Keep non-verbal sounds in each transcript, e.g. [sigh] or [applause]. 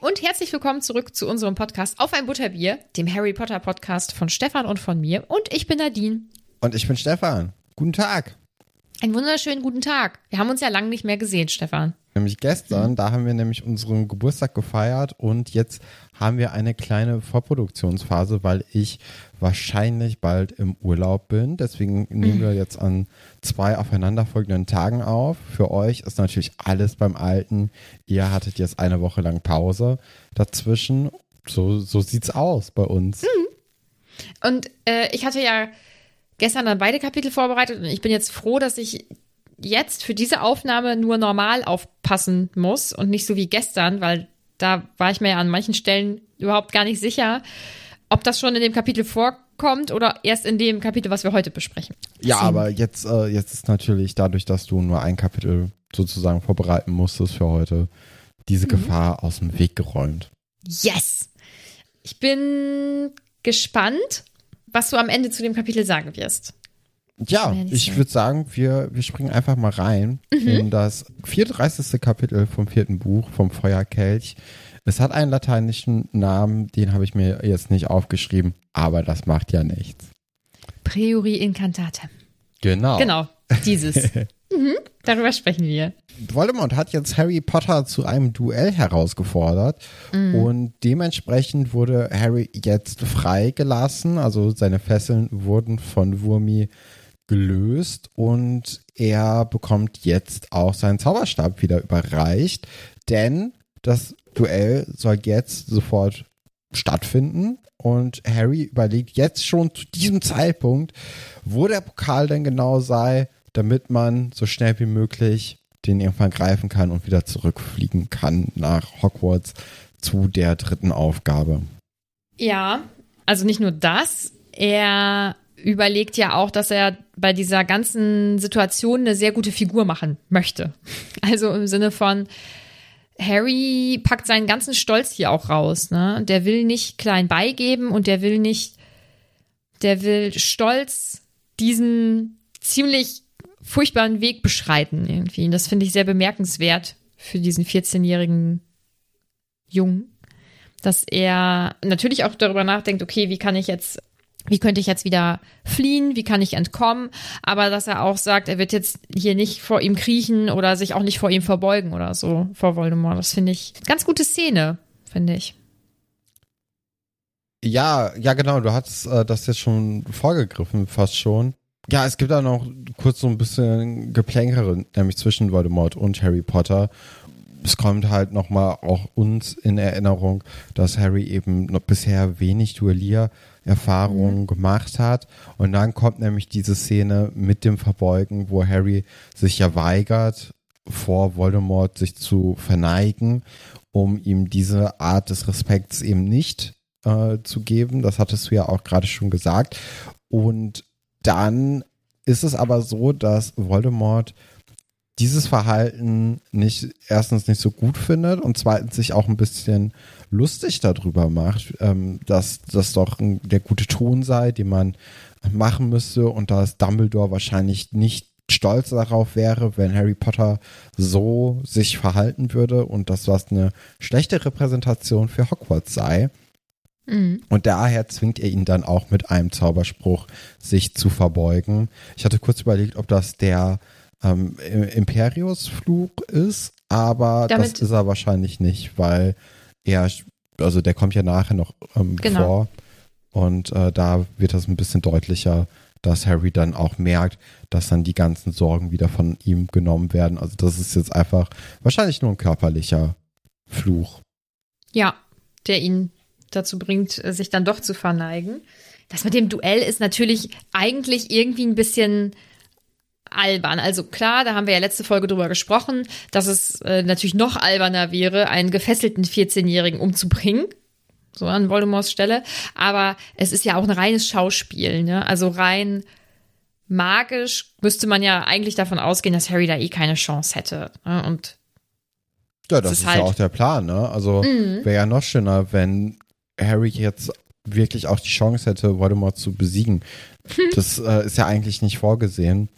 Und herzlich willkommen zurück zu unserem Podcast Auf ein Butterbier, dem Harry Potter Podcast von Stefan und von mir. Und ich bin Nadine. Und ich bin Stefan. Guten Tag. Einen wunderschönen guten Tag. Wir haben uns ja lange nicht mehr gesehen, Stefan. Nämlich gestern, da haben wir nämlich unseren Geburtstag gefeiert und jetzt haben wir eine kleine Vorproduktionsphase, weil ich wahrscheinlich bald im Urlaub bin. Deswegen nehmen wir jetzt an zwei aufeinanderfolgenden Tagen auf. Für euch ist natürlich alles beim Alten. Ihr hattet jetzt eine Woche lang Pause dazwischen. So, so sieht's aus bei uns. Und äh, ich hatte ja gestern dann beide Kapitel vorbereitet und ich bin jetzt froh, dass ich jetzt für diese Aufnahme nur normal aufpassen muss und nicht so wie gestern, weil da war ich mir ja an manchen Stellen überhaupt gar nicht sicher, ob das schon in dem Kapitel vorkommt oder erst in dem Kapitel, was wir heute besprechen. Ja, Deswegen- aber jetzt, äh, jetzt ist natürlich dadurch, dass du nur ein Kapitel sozusagen vorbereiten musstest für heute, diese Gefahr aus dem Weg geräumt. Yes! Ich bin gespannt, was du am Ende zu dem Kapitel sagen wirst. Ja, ich würde sagen, wir, wir springen einfach mal rein Mhm. in das 34. Kapitel vom vierten Buch vom Feuerkelch. Es hat einen lateinischen Namen, den habe ich mir jetzt nicht aufgeschrieben, aber das macht ja nichts. Priori Incantate. Genau. Genau, dieses. [laughs] mhm, darüber sprechen wir. Voldemort hat jetzt Harry Potter zu einem Duell herausgefordert und dementsprechend wurde Harry jetzt freigelassen. Also seine Fesseln wurden von Wurmi gelöst und er bekommt jetzt auch seinen Zauberstab wieder überreicht, denn das Duell soll jetzt sofort stattfinden und Harry überlegt jetzt schon zu diesem Zeitpunkt, wo der Pokal denn genau sei, damit man so schnell wie möglich den irgendwann greifen kann und wieder zurückfliegen kann nach Hogwarts zu der dritten Aufgabe. Ja, also nicht nur das, er überlegt ja auch, dass er bei dieser ganzen Situation eine sehr gute Figur machen möchte. [laughs] Also im Sinne von, Harry packt seinen ganzen Stolz hier auch raus. Ne? Der will nicht klein beigeben und der will nicht, der will stolz diesen ziemlich furchtbaren Weg beschreiten irgendwie. Und das finde ich sehr bemerkenswert für diesen 14-jährigen Jungen, dass er natürlich auch darüber nachdenkt, okay, wie kann ich jetzt, wie könnte ich jetzt wieder fliehen, wie kann ich entkommen, aber dass er auch sagt, er wird jetzt hier nicht vor ihm kriechen oder sich auch nicht vor ihm verbeugen oder so, vor Voldemort. Das finde ich ganz gute Szene, finde ich. Ja, ja, genau, du hattest äh, das jetzt schon vorgegriffen, fast schon. Ja, es gibt da noch kurz so ein bisschen Geplänkere, nämlich zwischen Voldemort und Harry Potter. Es kommt halt nochmal auch uns in Erinnerung, dass Harry eben noch bisher wenig Duelliererfahrungen gemacht hat. Und dann kommt nämlich diese Szene mit dem Verbeugen, wo Harry sich ja weigert, vor Voldemort sich zu verneigen, um ihm diese Art des Respekts eben nicht äh, zu geben. Das hattest du ja auch gerade schon gesagt. Und dann ist es aber so, dass Voldemort dieses Verhalten nicht erstens nicht so gut findet und zweitens sich auch ein bisschen lustig darüber macht, ähm, dass das doch der gute Ton sei, den man machen müsste und dass Dumbledore wahrscheinlich nicht stolz darauf wäre, wenn Harry Potter so sich verhalten würde und dass das eine schlechte Repräsentation für Hogwarts sei. Und daher zwingt er ihn dann auch mit einem Zauberspruch, sich zu verbeugen. Ich hatte kurz überlegt, ob das der ähm, Imperius-Fluch ist, aber Damit- das ist er wahrscheinlich nicht, weil er, also der kommt ja nachher noch ähm, Genau. vor. Und äh, da wird das ein bisschen deutlicher, dass Harry dann auch merkt, dass dann die ganzen Sorgen wieder von ihm genommen werden. Also das ist jetzt einfach wahrscheinlich nur ein körperlicher Fluch. Ja, der ihn dazu bringt, sich dann doch zu verneigen. Das mit dem Duell ist natürlich eigentlich irgendwie ein bisschen albern. Also klar, da haben wir ja letzte Folge drüber gesprochen, dass es äh, natürlich noch alberner wäre, einen gefesselten 14-Jährigen umzubringen. So an Voldemorts Stelle. Aber es ist ja auch ein reines Schauspiel, ne? Also rein magisch müsste man ja eigentlich davon ausgehen, dass Harry da eh keine Chance hätte. Ne? Und Ja, das ist ist, halt- ja auch der Plan, ne? Also wäre ja noch schöner, wenn Harry jetzt wirklich auch die Chance hätte, Voldemort zu besiegen. Das äh, ist ja eigentlich nicht vorgesehen.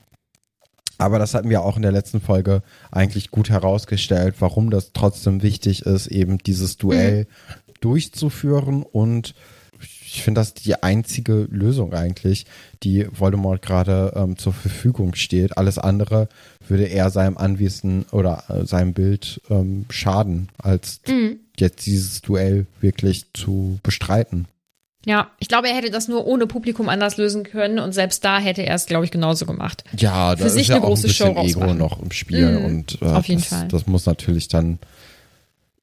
Aber das hatten wir auch in der letzten Folge eigentlich gut herausgestellt, warum das trotzdem wichtig ist, eben dieses Duell mhm. durchzuführen. Und ich finde das die einzige Lösung eigentlich, die Voldemort gerade ähm, zur Verfügung steht. Alles andere würde eher seinem Anwesen oder äh, seinem Bild ähm, schaden, als mhm. jetzt dieses Duell wirklich zu bestreiten. Ja, ich glaube, er hätte das nur ohne Publikum anders lösen können und selbst da hätte er es, glaube ich, genauso gemacht. Ja, da Für ist ja eine auch große ein bisschen Show Ego noch im Spiel mm, und äh, auf jeden das, Fall. das muss natürlich dann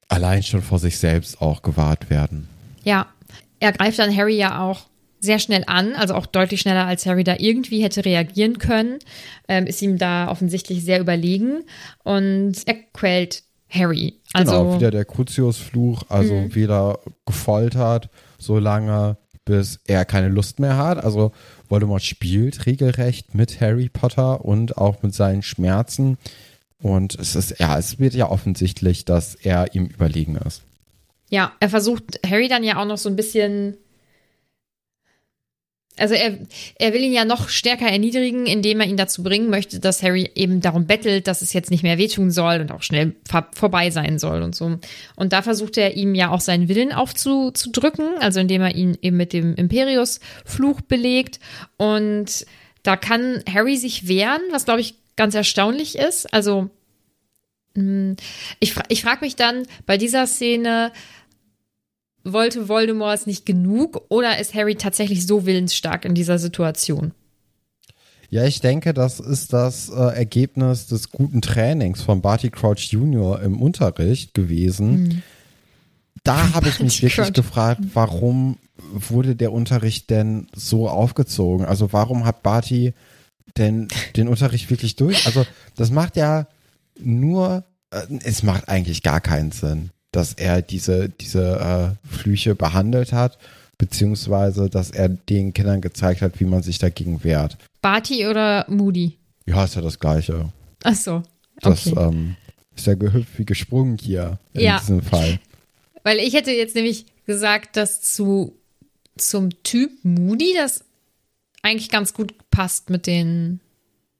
allein schon vor sich selbst auch gewahrt werden. Ja, er greift dann Harry ja auch sehr schnell an, also auch deutlich schneller als Harry da irgendwie hätte reagieren können, ähm, ist ihm da offensichtlich sehr überlegen und er quält Harry. Also, genau, wieder der Crucius-Fluch, also mh. wieder gefoltert so lange, bis er keine Lust mehr hat. Also Voldemort spielt regelrecht mit Harry Potter und auch mit seinen Schmerzen. Und es ist, ja, es wird ja offensichtlich, dass er ihm überlegen ist. Ja, er versucht Harry dann ja auch noch so ein bisschen also er, er will ihn ja noch stärker erniedrigen, indem er ihn dazu bringen möchte, dass Harry eben darum bettelt, dass es jetzt nicht mehr wehtun soll und auch schnell vorbei sein soll und so. Und da versucht er ihm ja auch seinen Willen aufzudrücken, also indem er ihn eben mit dem Imperius-Fluch belegt. Und da kann Harry sich wehren, was glaube ich ganz erstaunlich ist. Also hm, ich, ich frage mich dann bei dieser Szene, wollte Voldemort es nicht genug oder ist Harry tatsächlich so willensstark in dieser Situation? Ja, ich denke, das ist das äh, Ergebnis des guten Trainings von Barty Crouch Jr. im Unterricht gewesen. Mhm. Da habe ich mich wirklich Crouch. gefragt, warum wurde der Unterricht denn so aufgezogen? Also warum hat Barty denn den Unterricht wirklich durch? Also das macht ja nur, äh, es macht eigentlich gar keinen Sinn dass er diese, diese äh, Flüche behandelt hat, beziehungsweise dass er den Kindern gezeigt hat, wie man sich dagegen wehrt. Barty oder Moody? Ja, ist ja das Gleiche. Ach so. Das ähm, ist ja gehüpft wie gesprungen hier in ja. diesem Fall. Weil ich hätte jetzt nämlich gesagt, dass zu zum Typ Moody das eigentlich ganz gut passt mit den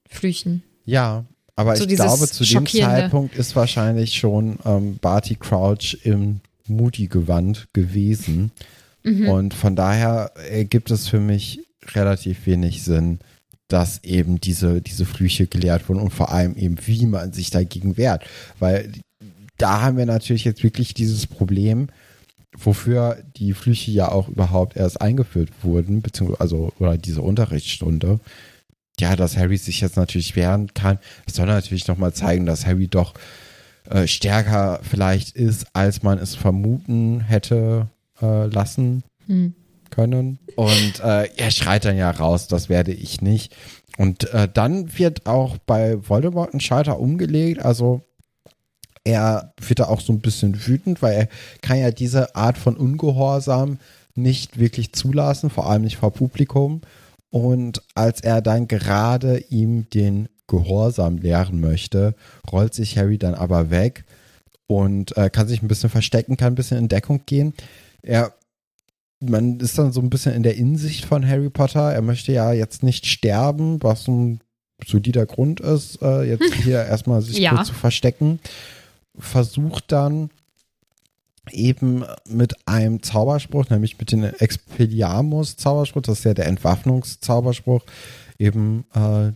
Flüchen. Ja, aber so ich glaube, zu dem Zeitpunkt ist wahrscheinlich schon ähm, Barty Crouch im Moody-Gewand gewesen. Mhm. Und von daher ergibt es für mich relativ wenig Sinn, dass eben diese, diese Flüche gelehrt wurden und vor allem eben, wie man sich dagegen wehrt. Weil da haben wir natürlich jetzt wirklich dieses Problem, wofür die Flüche ja auch überhaupt erst eingeführt wurden, beziehungsweise, also, oder diese Unterrichtsstunde ja, dass Harry sich jetzt natürlich wehren kann. Es soll natürlich nochmal zeigen, dass Harry doch äh, stärker vielleicht ist, als man es vermuten hätte äh, lassen hm. können. Und äh, er schreit dann ja raus, das werde ich nicht. Und äh, dann wird auch bei Voldemort ein Schalter umgelegt. Also er wird da auch so ein bisschen wütend, weil er kann ja diese Art von Ungehorsam nicht wirklich zulassen, vor allem nicht vor Publikum. Und als er dann gerade ihm den Gehorsam lehren möchte, rollt sich Harry dann aber weg und äh, kann sich ein bisschen verstecken, kann ein bisschen in Deckung gehen. Er, man ist dann so ein bisschen in der Insicht von Harry Potter. Er möchte ja jetzt nicht sterben, was ein solider Grund ist, äh, jetzt [laughs] hier erstmal sich ja. kurz zu verstecken. Versucht dann eben mit einem Zauberspruch, nämlich mit dem Expelliarmus-Zauberspruch, das ist ja der Entwaffnungszauberspruch, eben äh,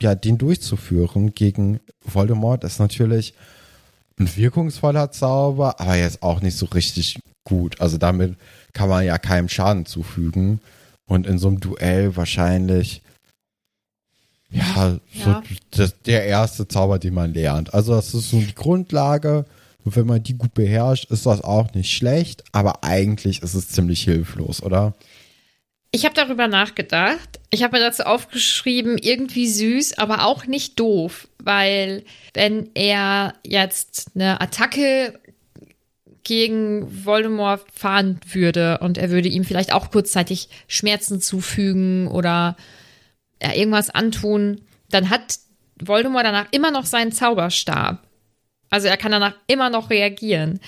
ja, den durchzuführen gegen Voldemort ist natürlich ein wirkungsvoller Zauber, aber jetzt auch nicht so richtig gut. Also damit kann man ja keinem Schaden zufügen. Und in so einem Duell wahrscheinlich ja, so ja. Das, der erste Zauber, den man lernt. Also das ist so die Grundlage und wenn man die gut beherrscht, ist das auch nicht schlecht, aber eigentlich ist es ziemlich hilflos, oder? Ich habe darüber nachgedacht. Ich habe mir dazu aufgeschrieben, irgendwie süß, aber auch nicht doof, weil wenn er jetzt eine Attacke gegen Voldemort fahren würde und er würde ihm vielleicht auch kurzzeitig Schmerzen zufügen oder ja, irgendwas antun, dann hat Voldemort danach immer noch seinen Zauberstab. Also er kann danach immer noch reagieren.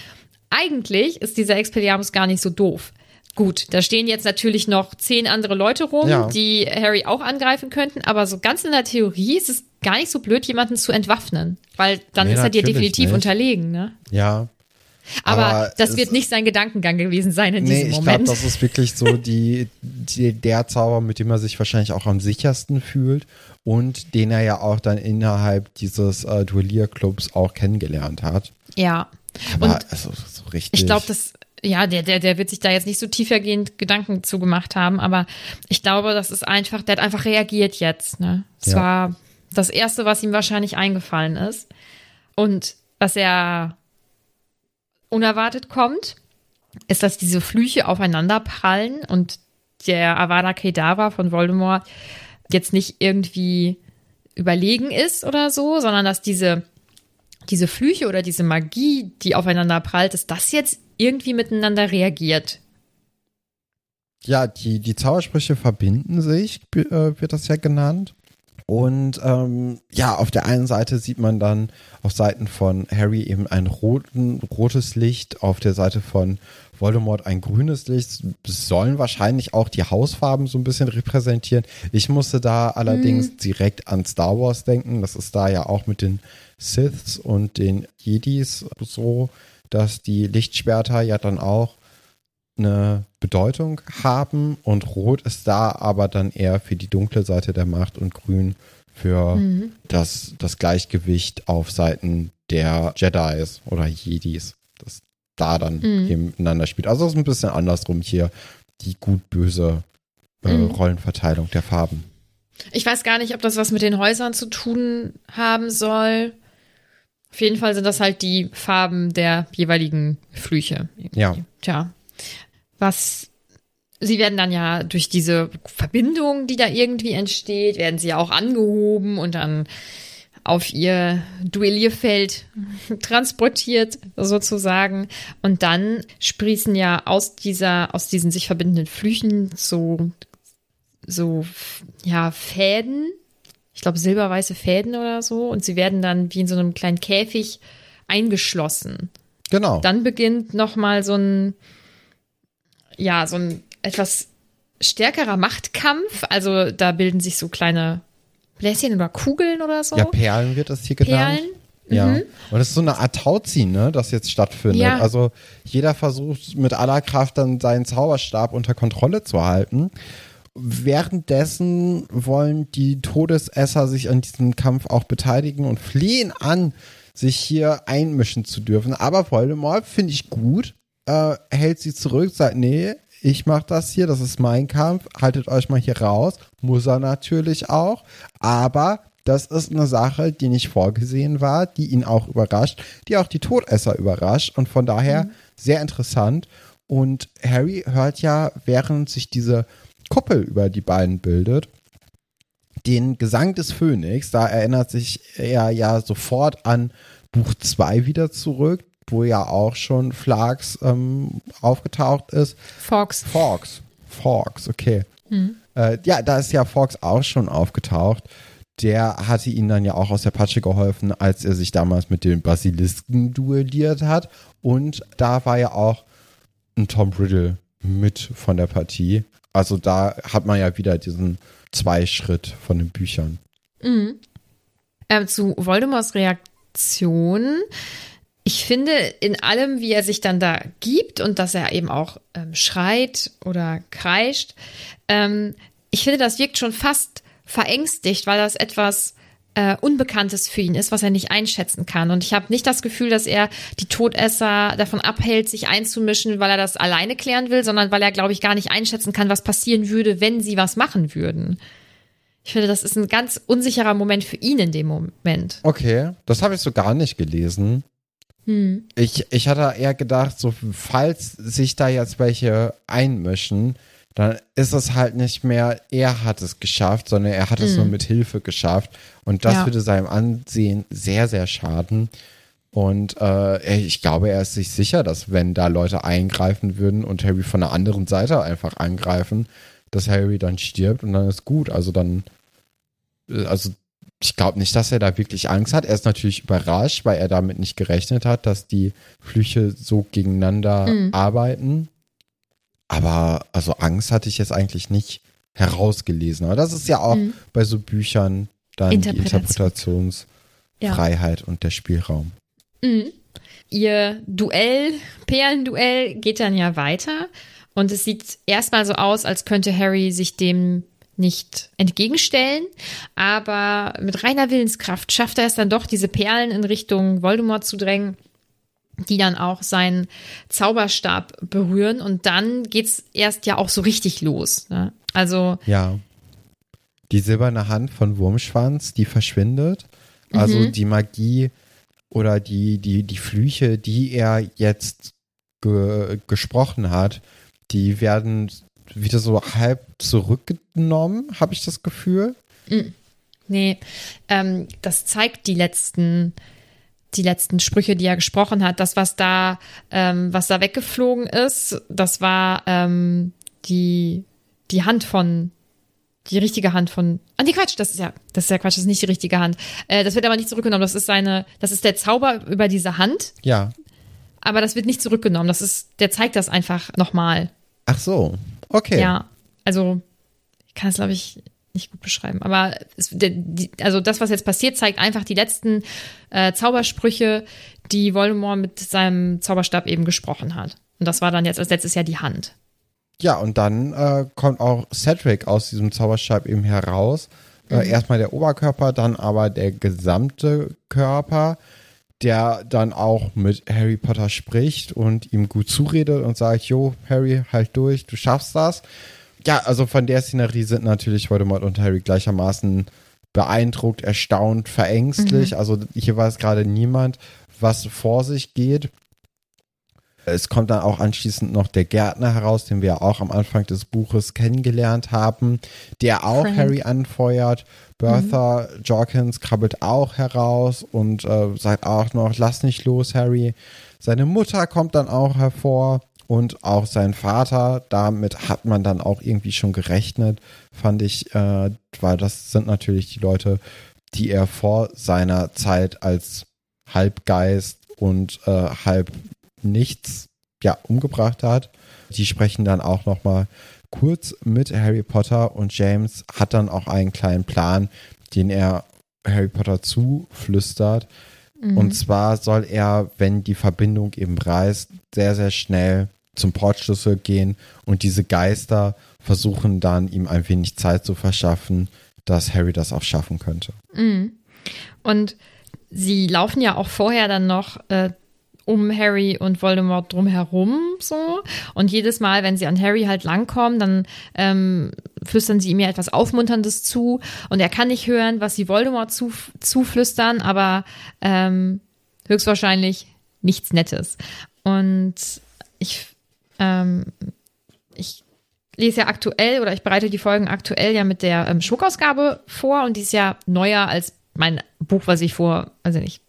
Eigentlich ist dieser Expelliarmus gar nicht so doof. Gut, da stehen jetzt natürlich noch zehn andere Leute rum, ja. die Harry auch angreifen könnten, aber so ganz in der Theorie ist es gar nicht so blöd, jemanden zu entwaffnen, weil dann Nee, ist er dir definitiv nicht. unterlegen, ne? Ja. Aber, Aber das wird nicht sein Gedankengang gewesen sein in Nee, diesem ich glaube, Moment. das ist wirklich so die, die, der Zauber, mit dem er sich wahrscheinlich auch am sichersten fühlt und den er ja auch dann innerhalb dieses äh, Duellierclubs auch kennengelernt hat. ja. Aber Und also, so richtig. ich glaube, das, ja, der, der, der wird sich da jetzt nicht so tiefergehend Gedanken zugemacht haben, aber ich glaube, das ist einfach, der hat einfach reagiert jetzt, ne? Das Ja. war das Erste, was ihm wahrscheinlich eingefallen ist. Und was er unerwartet kommt, ist, dass diese Flüche aufeinander prallen und der Avada Kedavra von Voldemort jetzt nicht irgendwie überlegen ist oder so, sondern dass diese, diese Flüche oder diese Magie, die aufeinander prallt, dass das jetzt irgendwie miteinander reagiert. Ja, die, die Zaubersprüche verbinden sich, äh, wird das ja genannt. Und ähm, ja, auf der einen Seite sieht man dann auf Seiten von Harry eben ein roten, rotes Licht, auf der Seite von Voldemort ein grünes Licht. Sollen wahrscheinlich auch die Hausfarben so ein bisschen repräsentieren. Ich musste da allerdings direkt an Star Wars denken. Das ist da ja auch mit den Siths und den Jedis so, dass die Lichtschwerter ja dann auch eine Bedeutung haben und rot ist da aber dann eher für die dunkle Seite der Macht und grün für das, das Gleichgewicht auf Seiten der Jedis oder Jedis, das da dann miteinander spielt. Also es ist ein bisschen andersrum hier, die gut-böse äh, Mhm. Rollenverteilung der Farben. Ich weiß gar nicht, ob das was mit den Häusern zu tun haben soll. Auf jeden Fall sind das halt die Farben der jeweiligen Flüche. Ja. Tja. Was, sie werden dann ja durch diese Verbindung, die da irgendwie entsteht, werden sie ja auch angehoben und dann auf ihr Duellierfeld [laughs] transportiert, sozusagen. Und dann sprießen ja aus dieser, aus diesen sich verbindenden Flüchen so, so, ja, Fäden. Ich glaube, silberweiße Fäden oder so. Und sie werden dann wie in so einem kleinen Käfig eingeschlossen Genau. dann beginnt noch mal so ein ja so ein etwas stärkerer Machtkampf also da bilden sich so kleine Bläschen oder Kugeln oder so ja, Perlen wird das hier genannt. Perlen Ja. Mhm. Und es ist so eine Art Tauziehen, ne, das jetzt stattfindet. Ja. Also jeder versucht mit aller Kraft dann seinen Zauberstab unter Kontrolle zu halten. Währenddessen wollen die Todesesser sich an diesem Kampf auch beteiligen und flehen an, sich hier einmischen zu dürfen. Aber Voldemort finde ich gut, äh, hält sie zurück, sagt, nee, ich mach das hier, das ist mein Kampf, haltet euch mal hier raus. Muss er natürlich auch. Aber das ist eine Sache, die nicht vorgesehen war, die ihn auch überrascht, die auch die Todesser überrascht und von daher sehr interessant. Und Harry hört ja, während sich diese Kuppel über die beiden bildet, den Gesang des Phönix, da erinnert sich er ja sofort an Buch 2 wieder zurück, wo ja auch schon Flags ähm, aufgetaucht ist. Fox Fox. Fox, okay. Äh, ja, da ist ja Fox auch schon aufgetaucht. Der hatte ihn dann ja auch aus der Patsche geholfen, als er sich damals mit den Basilisken duelliert hat. Und da war ja auch ein Tom Riddle mit von der Partie. Also da hat man ja wieder diesen Zweischritt von den Büchern. ähm, zu Voldemorts Reaktion ich finde in allem, wie er sich dann da gibt und dass er eben auch ähm, schreit oder kreischt, ähm, ich finde, das wirkt schon fast verängstigt, weil das etwas äh, Unbekanntes für ihn ist, was er nicht einschätzen kann. Und ich habe nicht das Gefühl, dass er die Todesser davon abhält, sich einzumischen, weil er das alleine klären will, sondern weil er, glaube ich, gar nicht einschätzen kann, was passieren würde, wenn sie was machen würden. Ich finde, das ist ein ganz unsicherer Moment für ihn in dem Moment. Okay, das habe ich so gar nicht gelesen. Ich, ich hatte eher gedacht, so falls sich da jetzt welche einmischen, dann ist es halt nicht mehr, er hat es geschafft, sondern er hat es nur mit Hilfe geschafft. Und das Ja. würde seinem Ansehen sehr, sehr schaden. Und äh, ich glaube, er ist sich sicher, dass wenn da Leute eingreifen würden und Harry von der anderen Seite einfach angreifen, dass Harry dann stirbt und dann ist gut. Also dann, äh, also ich glaube nicht, dass er da wirklich Angst hat. Er ist natürlich überrascht, weil er damit nicht gerechnet hat, dass die Flüche so gegeneinander arbeiten. Aber also Angst hatte ich jetzt eigentlich nicht herausgelesen. Aber das ist ja auch bei so Büchern dann die Interpretation. Interpretationsfreiheit und der Spielraum. Mhm. Ihr Duell, Perlenduell geht dann ja weiter und es sieht erstmal so aus, als könnte Harry sich dem nicht entgegenstellen, aber mit reiner Willenskraft schafft er es dann doch, diese Perlen in Richtung Voldemort zu drängen, die dann auch seinen Zauberstab berühren und dann geht's erst ja auch so richtig los. Ne? Also Ja. Die silberne Hand von Wurmschwanz, die verschwindet. Also Mhm. die Magie oder die, die, die Flüche, die er jetzt ge gesprochen hat, die werden wieder so halb zurückgenommen, habe ich das Gefühl. Nee, ähm, das zeigt die letzten, die letzten Sprüche, die er gesprochen hat. Das, was da, ähm, was da weggeflogen ist, das war ähm, die, die Hand von, die richtige Hand von. Ah, nee, Quatsch, das ist ja, das ist ja Quatsch, das ist nicht die richtige Hand. Äh, das wird aber nicht zurückgenommen. Das ist seine, das ist der Zauber über diese Hand, Ja. aber das wird nicht zurückgenommen. Das ist, der zeigt das einfach nochmal. Ach so. Okay. Ja, also ich kann es, glaube ich, nicht gut beschreiben. Aber es, die, also das, was jetzt passiert, zeigt einfach die letzten äh, Zaubersprüche, die Voldemort mit seinem Zauberstab eben gesprochen hat. Und das war dann jetzt als letztes Jahr die Hand. Ja, und dann äh, kommt auch Cedric aus diesem Zauberstab eben heraus. Äh, erstmal der Oberkörper, dann aber der gesamte Körper, der dann auch mit Harry Potter spricht und ihm gut zuredet und sagt, jo, Harry, halt durch, du schaffst das. Ja, also von der Szenerie sind natürlich Voldemort und Harry gleichermaßen beeindruckt, erstaunt, verängstlich. Also hier weiß gerade niemand, was vor sich geht. Es kommt dann auch anschließend noch der Gärtner heraus, den wir auch am Anfang des Buches kennengelernt haben, der auch Frank. Harry anfeuert. Bertha Jorkins krabbelt auch heraus und äh, sagt auch noch, lass nicht los, Harry. Seine Mutter kommt dann auch hervor und auch sein Vater. Damit hat man dann auch irgendwie schon gerechnet, fand ich, äh, weil das sind natürlich die Leute, die er vor seiner Zeit als Halbgeist und äh, halb nichts ja umgebracht hat. Die sprechen dann auch noch mal kurz mit Harry Potter und James hat dann auch einen kleinen Plan, den er Harry Potter zuflüstert. Und zwar soll er, wenn die Verbindung eben reißt, sehr, sehr schnell zum Portschlüssel gehen und diese Geister versuchen dann ihm ein wenig Zeit zu verschaffen, dass Harry das auch schaffen könnte. Und sie laufen ja auch vorher dann noch äh, um Harry und Voldemort drumherum so. Und jedes Mal, wenn sie an Harry halt langkommen, dann ähm, flüstern sie ihm ja etwas Aufmunterndes zu. Und er kann nicht hören, was sie Voldemort zu, zuflüstern, aber ähm, höchstwahrscheinlich nichts Nettes. Und ich, ähm, ich lese ja aktuell oder ich bereite die Folgen aktuell ja mit der ähm, Schmuckausgabe vor und die ist ja neuer als mein Buch, was ich vor, also nicht,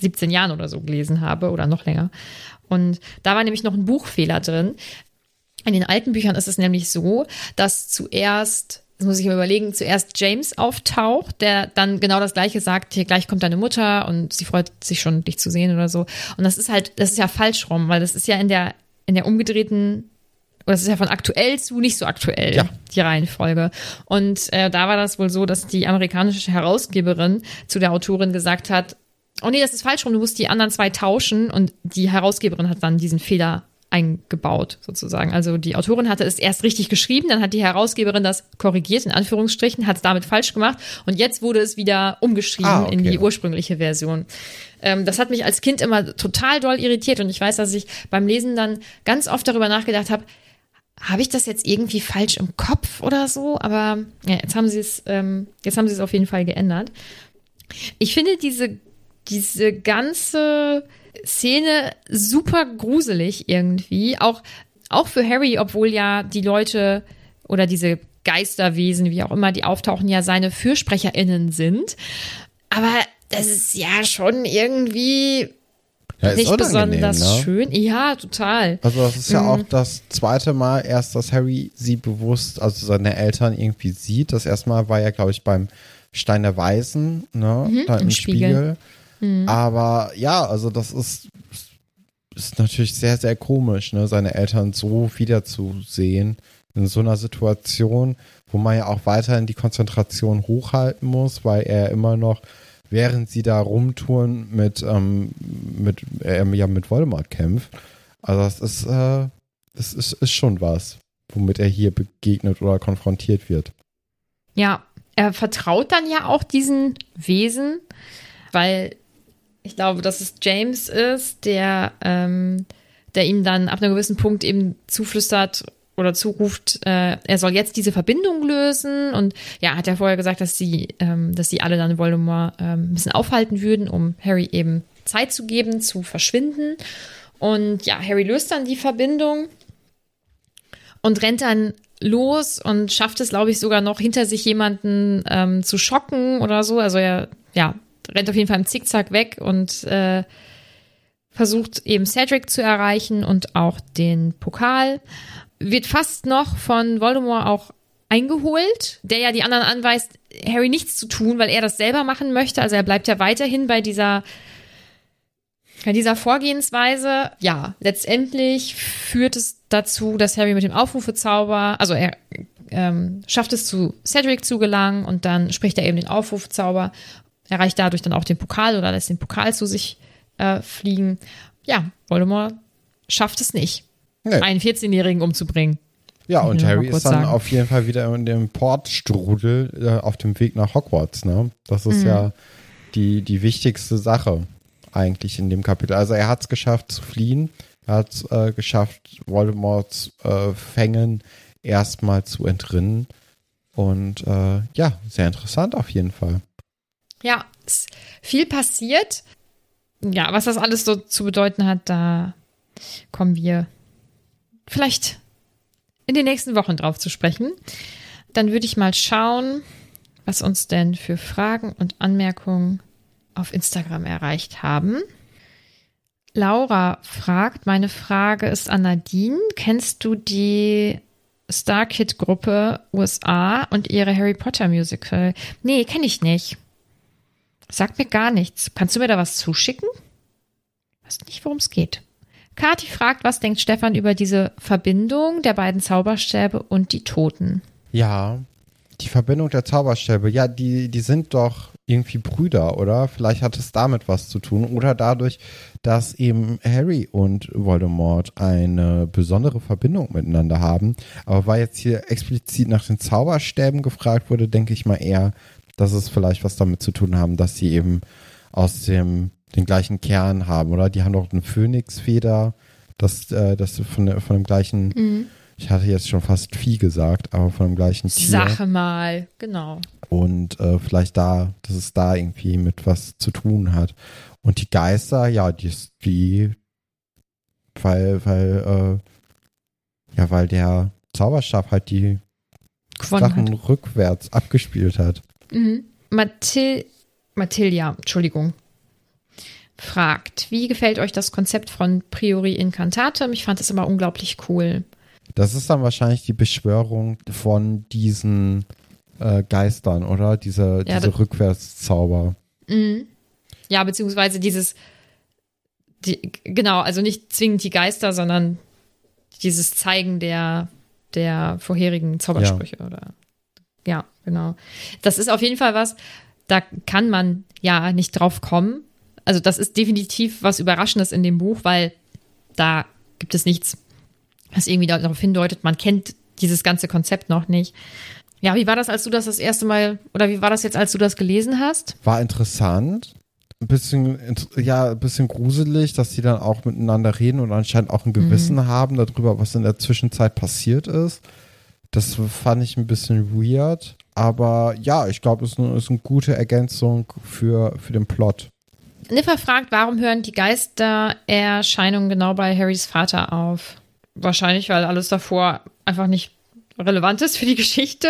17 Jahren oder so gelesen habe oder noch länger. Und da war nämlich noch ein Buchfehler drin. In den alten Büchern ist es nämlich so, dass zuerst, das muss ich mir überlegen, zuerst James auftaucht, der dann genau das Gleiche sagt, hier gleich kommt deine Mutter und sie freut sich schon, dich zu sehen oder so. Und das ist halt, das ist ja falsch rum, weil das ist ja in der, in der umgedrehten oder es ist ja von aktuell zu nicht so aktuell, Ja. die Reihenfolge. Und äh, da war das wohl so, dass die amerikanische Herausgeberin zu der Autorin gesagt hat, oh nee, das ist falsch rum, du musst die anderen zwei tauschen. Und die Herausgeberin hat dann diesen Fehler eingebaut, sozusagen. Also die Autorin hatte es erst richtig geschrieben, dann hat die Herausgeberin das korrigiert, in Anführungsstrichen, hat es damit falsch gemacht und jetzt wurde es wieder umgeschrieben Ah, okay. in die ursprüngliche Version. Ähm, das hat mich als Kind immer total doll irritiert und ich weiß, dass ich beim Lesen dann ganz oft darüber nachgedacht habe, habe ich das jetzt irgendwie falsch im Kopf oder so? Aber ja, jetzt haben sie es, ähm, jetzt haben sie es auf jeden Fall geändert. Ich finde diese, diese ganze Szene super gruselig irgendwie. Auch, auch für Harry, obwohl ja die Leute oder diese Geisterwesen, wie auch immer, die auftauchen, ja seine FürsprecherInnen sind. Aber das ist ja schon irgendwie Ja, nicht besonders ne? schön. Ja, total. Also das ist ja auch das zweite Mal erst, dass Harry sie bewusst, also seine Eltern irgendwie sieht. Das erste Mal war ja, glaube ich, beim Stein der Weisen, ne? da im, im Spiegel. Spiegel. Aber ja, also das ist, ist natürlich sehr, sehr komisch, ne? seine Eltern so wiederzusehen. in so einer Situation, wo man ja auch weiterhin die Konzentration hochhalten muss, weil er immer noch, während sie da rumtouren, mit, ähm, mit, äh, ja, mit Voldemort kämpft. Also das ist, äh, das ist, ist schon was, womit er hier begegnet oder konfrontiert wird. Ja, er vertraut dann ja auch diesen Wesen, weil ich glaube, dass es James ist, der, ähm, der ihm dann ab einem gewissen Punkt eben zuflüstert oder zuruft, äh, er soll jetzt diese Verbindung lösen. Und ja, hat er vorher gesagt, dass sie, ähm, dass sie alle dann Voldemort ähm, ein bisschen aufhalten würden, um Harry eben Zeit zu geben, zu verschwinden. Und ja, Harry löst dann die Verbindung und rennt dann los und schafft es, glaube ich, sogar noch hinter sich jemanden ähm, zu schocken oder so. Also er, ja, rennt auf jeden Fall im Zickzack weg und äh, versucht eben Cedric zu erreichen und auch den Pokal. Wird fast noch von Voldemort auch eingeholt, der ja die anderen anweist, Harry nichts zu tun, weil er das selber machen möchte. Also er bleibt ja weiterhin bei dieser bei dieser Vorgehensweise, ja, letztendlich führt es dazu, dass Harry mit dem Aufrufezauber, also er ähm, schafft es zu Cedric zu gelangen und dann spricht er eben den Aufrufezauber, erreicht dadurch dann auch den Pokal oder lässt den Pokal zu sich äh, fliegen. Ja, Voldemort schafft es nicht, nee. einen 14-Jährigen umzubringen. Ja, und Harry ist dann sagen. auf jeden Fall wieder in dem Portstrudel äh, auf dem Weg nach Hogwarts, ne? Das ist mhm. ja die, die wichtigste Sache eigentlich in dem Kapitel. Also er hat es geschafft zu fliehen, er hat es äh, geschafft, Voldemorts äh, Fängen erstmal zu entrinnen. Und äh, ja, sehr interessant auf jeden Fall. Ja, ist viel passiert. Ja, was das alles so zu bedeuten hat, da kommen wir vielleicht in den nächsten Wochen drauf zu sprechen. Dann würde ich mal schauen, was uns denn für Fragen und Anmerkungen auf Instagram erreicht haben. Laura fragt, meine Frage ist an Nadine. Kennst du die Star Kid Gruppe USA und ihre Harry Potter Musical? Nee, kenne ich nicht. Sagt mir gar nichts. Kannst du mir da was zuschicken? Weiß nicht, worum es geht. Kati fragt, was denkt Stefan über diese Verbindung der beiden Zauberstäbe und die Toten? Ja, die Verbindung der Zauberstäbe, ja, die, die sind doch irgendwie Brüder, oder? Vielleicht hat es damit was zu tun. Oder dadurch, dass eben Harry und Voldemort eine besondere Verbindung miteinander haben. Aber weil jetzt hier explizit nach den Zauberstäben gefragt wurde, denke ich mal eher, dass es vielleicht was damit zu tun haben, dass sie eben aus dem den gleichen Kern haben, oder? Die haben doch eine Phönixfeder, das, äh, das von, von dem gleichen mhm ich hatte jetzt schon fast Vieh gesagt, aber von dem gleichen Tier. Sache mal, genau. Und äh, vielleicht da, dass es da irgendwie mit was zu tun hat. Und die Geister, ja, die ist die, weil, weil, äh, ja, weil der Zauberstab halt die Gewonnen Sachen hat. rückwärts abgespielt hat. Mhm. Mathil Mathilja, Entschuldigung, fragt, wie gefällt euch das Konzept von Priori Incantatem? Ich fand es immer unglaublich cool. Das ist dann wahrscheinlich die Beschwörung von diesen äh, Geistern, oder? Diese, ja, diese Rückwärtszauber. Mhm. Ja, beziehungsweise dieses, die, genau, also nicht zwingend die Geister, sondern dieses Zeigen der, der vorherigen Zaubersprüche ja. oder ja, genau. Das ist auf jeden Fall was, da kann man ja nicht drauf kommen. Also das ist definitiv was Überraschendes in dem Buch, weil da gibt es nichts was irgendwie darauf hindeutet, man kennt dieses ganze Konzept noch nicht. Ja, wie war das, als du das das erste Mal, oder wie war das jetzt, als du das gelesen hast? War interessant. Ein bisschen, ja, ein bisschen gruselig, dass die dann auch miteinander reden und anscheinend auch ein Gewissen mhm. haben darüber, was in der Zwischenzeit passiert ist. Das fand ich ein bisschen weird. Aber ja, ich glaube, es ist eine, ist eine gute Ergänzung für, für den Plot. Niffer fragt, warum hören die Geistererscheinungen genau bei Harrys Vater auf? Wahrscheinlich, weil alles davor einfach nicht relevant ist für die Geschichte.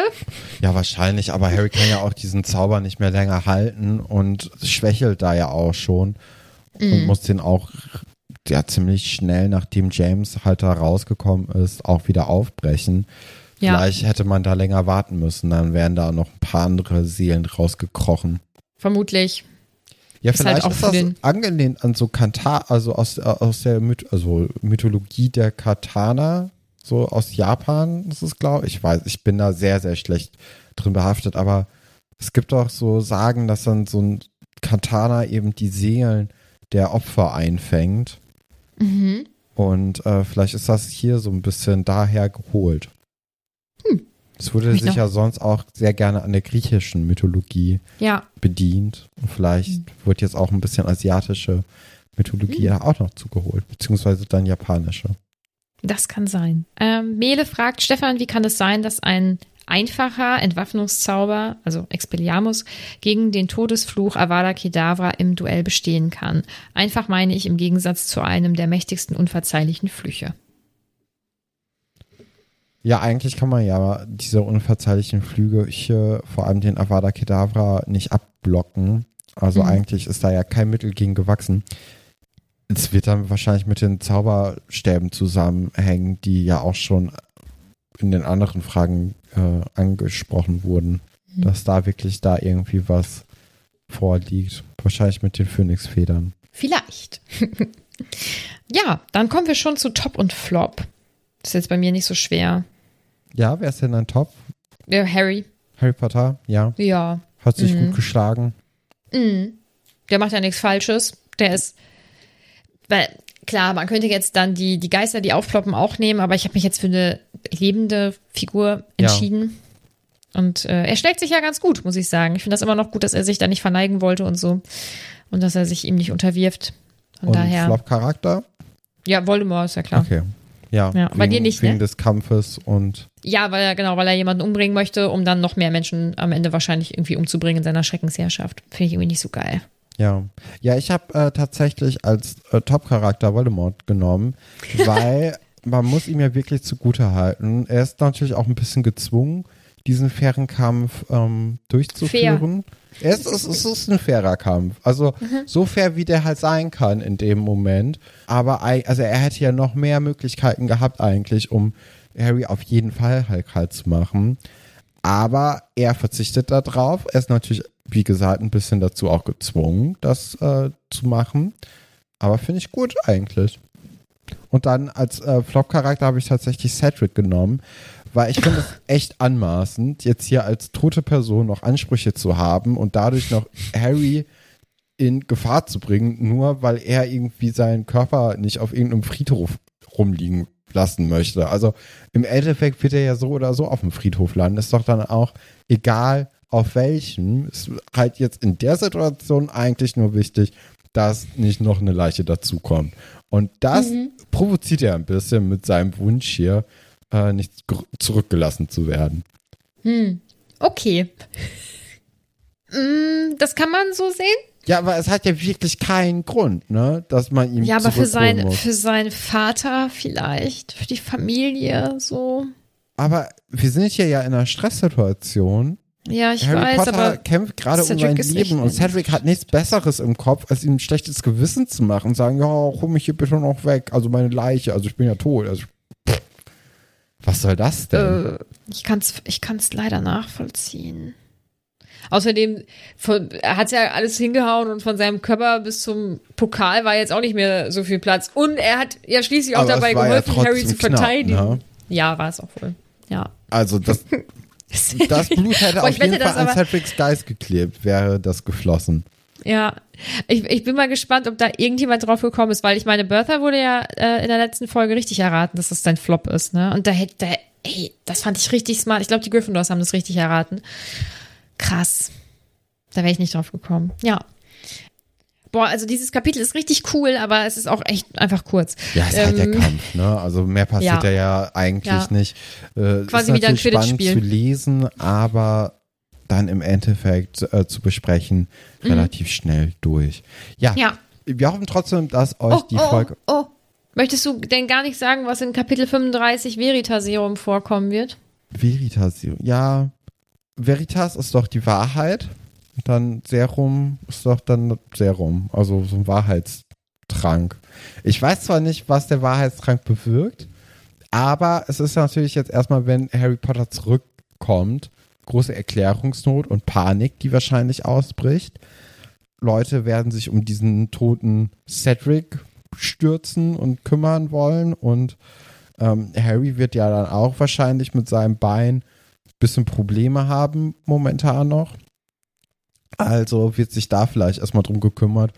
Ja, wahrscheinlich, aber Harry kann ja auch diesen Zauber nicht mehr länger halten und schwächelt da ja auch schon mm. und mhm. muss den auch ja ziemlich schnell, nachdem James halt da rausgekommen ist, auch wieder aufbrechen. Ja. Vielleicht hätte man da länger warten müssen, dann wären da noch ein paar andere Seelen rausgekrochen. Vermutlich. Ja, ist halt vielleicht halt ist das angelehnt an so Kanta, also aus, aus der Myth also Mythologie der Katana, so aus Japan. Das ist, glaube ich, weiß, ich bin da sehr, sehr schlecht drin behaftet, aber es gibt auch so Sagen, dass dann so ein Katana eben die Seelen der Opfer einfängt. Mhm. Und äh, vielleicht ist das hier so ein bisschen daher geholt. Es wurde sich ja sonst auch sehr gerne an der griechischen Mythologie Ja, bedient. Und vielleicht Hm. wird jetzt auch ein bisschen asiatische Mythologie da auch noch zugeholt, beziehungsweise dann japanische. das kann sein. Ähm, Mele fragt, Stefan, wie kann es sein, dass ein einfacher Entwaffnungszauber, also Expelliarmus, gegen den Todesfluch Avada Kedavra im Duell bestehen kann? Einfach meine ich im Gegensatz zu einem der mächtigsten unverzeihlichen Flüche. Ja, eigentlich kann man ja diese unverzeihlichen Flüge hier, vor allem den Avada Kedavra, nicht abblocken. Also Mhm. eigentlich ist da ja kein Mittel gegen gewachsen. Es wird dann wahrscheinlich mit den Zauberstäben zusammenhängen, die ja auch schon in den anderen Fragen äh, angesprochen wurden, Mhm. dass da wirklich da irgendwie was vorliegt. Wahrscheinlich mit den Phönixfedern. Vielleicht. [laughs] ja, dann kommen wir schon zu Top und Flop. Das ist jetzt bei mir nicht so schwer. Ja, wer ist denn dein Top? Ja, Harry. Harry Potter? Ja. Ja. Hat sich Mhm. gut geschlagen. Mhm. Der macht ja nichts Falsches. Der ist, weil klar, man könnte jetzt dann die, die Geister, die aufploppen, auch nehmen, aber ich habe mich jetzt für eine lebende Figur Ja. entschieden. Und äh, er schlägt sich ja ganz gut, muss ich sagen. Ich finde das immer noch gut, dass er sich da nicht verneigen wollte und so. Und dass er sich ihm nicht unterwirft. Von Und daher. Flop-Charakter? Ja, Voldemort ist ja klar. Okay. Ja, Ja, bei dir nicht, wegen ne? des Kampfes und Ja, weil er, genau, weil er jemanden umbringen möchte, um dann noch mehr Menschen am Ende wahrscheinlich irgendwie umzubringen in seiner Schreckensherrschaft. Finde ich irgendwie nicht so geil. ja. Ja, ich habe äh, tatsächlich als äh, Top-Charakter Voldemort genommen, [laughs] weil man muss ihm ja wirklich zugute halten. Er ist natürlich auch ein bisschen gezwungen, diesen fairen Kampf ähm, durchzuführen. Er ist, es, es ist ein fairer Kampf. Also so fair, wie der halt sein kann in dem Moment. Aber also er hätte ja noch mehr Möglichkeiten gehabt eigentlich, um Harry auf jeden Fall halt kalt zu machen. Aber er verzichtet darauf. Er ist natürlich, wie gesagt, ein bisschen dazu auch gezwungen, das äh, zu machen. Aber finde ich gut eigentlich. Und dann als äh, Flop-Charakter habe ich tatsächlich Cedric genommen, weil ich finde es echt anmaßend, jetzt hier als tote Person noch Ansprüche zu haben und dadurch noch Harry in Gefahr zu bringen, nur weil er irgendwie seinen Körper nicht auf irgendeinem Friedhof rumliegen lassen möchte. Also im Endeffekt wird er ja so oder so auf dem Friedhof landen. Ist doch dann auch egal auf welchem. Ist halt jetzt in der Situation eigentlich nur wichtig, dass nicht noch eine Leiche dazukommt. Und das provoziert er ein bisschen mit seinem Wunsch hier, äh, nicht zurückgelassen zu werden. Hm, okay. Mm, das kann man so sehen. Ja, aber es hat ja wirklich keinen Grund, ne, dass man ihm Ja, aber für, sein, muss. für seinen Vater vielleicht, für die Familie so. Aber wir sind hier ja in einer Stresssituation. Ja, ich Harry weiß, Potter aber kämpft gerade um sein Leben und Cedric hat nichts Besseres im Kopf, als ihm ein schlechtes Gewissen zu machen und sagen, ja, hol mich hier bitte noch weg, also meine Leiche, also ich bin ja tot. Also, pff. Was soll das denn? äh, ich kann es ich kann's leider nachvollziehen. Außerdem, von, er hat ja alles hingehauen und von seinem Körper bis zum Pokal war jetzt auch nicht mehr so viel Platz. Und er hat ja schließlich auch Aber dabei war ja geholfen, Harry zu knapp, verteidigen. ne? Ja, war es auch wohl. Ja. Also das, [laughs] das Blut hätte Boah, auf wette, jeden Fall an Cedrics Geist geklebt, wäre das geflossen. Ja, ich, ich bin mal gespannt, ob da irgendjemand drauf gekommen ist, weil ich meine, Bertha wurde ja äh, in der letzten Folge richtig erraten, dass das dein Flop ist, ne? Und da hätte, da, ey, das fand ich richtig smart. Ich glaube, die Gryffindors haben das richtig erraten. Krass. Da wäre ich nicht drauf gekommen. Ja. Boah, also dieses Kapitel ist richtig cool, aber es ist auch echt einfach kurz. Ja, es ist halt der Ähm, Kampf, ne? Also mehr passiert ja. ja, eigentlich Ja. nicht. Äh, Quasi ist wieder ein spannend Quidditch-Spiel. zu lesen, aber dann im Endeffekt äh, zu besprechen, relativ schnell durch. Ja, Mhm. Ja. wir hoffen trotzdem, dass euch Oh, die oh, Folge. oh. Möchtest du denn gar nicht sagen, was in Kapitel 35 Veritaserum vorkommen wird? Veritas, ja. Veritas ist doch die Wahrheit. Und dann Serum ist doch dann Serum. Also so ein Wahrheitstrank. Ich weiß zwar nicht, was der Wahrheitstrank bewirkt, aber es ist natürlich jetzt erstmal, wenn Harry Potter zurückkommt, große Erklärungsnot und Panik, die wahrscheinlich ausbricht. Leute werden sich um diesen toten Cedric stürzen und kümmern wollen und Ähm, Harry wird ja dann auch wahrscheinlich mit seinem Bein ein bisschen Probleme haben, momentan noch. Also wird sich da vielleicht erstmal drum gekümmert.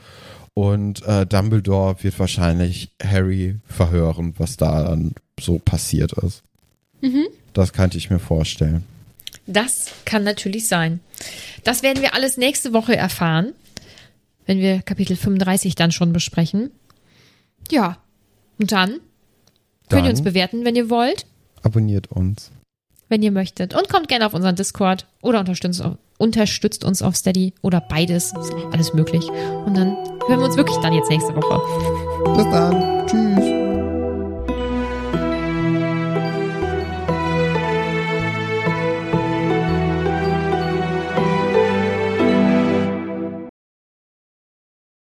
Und äh, Dumbledore wird wahrscheinlich Harry verhören, was da dann so passiert ist. Mhm. Das könnte ich mir vorstellen. Das kann natürlich sein. Das werden wir alles nächste Woche erfahren, wenn wir Kapitel 35 dann schon besprechen. Ja, und dann, könnt ihr uns Dann bewerten, wenn ihr wollt, abonniert uns. wenn ihr möchtet. Und kommt gerne auf unseren Discord oder unterstützt, unterstützt uns auf Steady oder beides. Ist alles möglich. Und dann hören wir uns wirklich dann jetzt nächste Woche. Bis dann. Tschüss.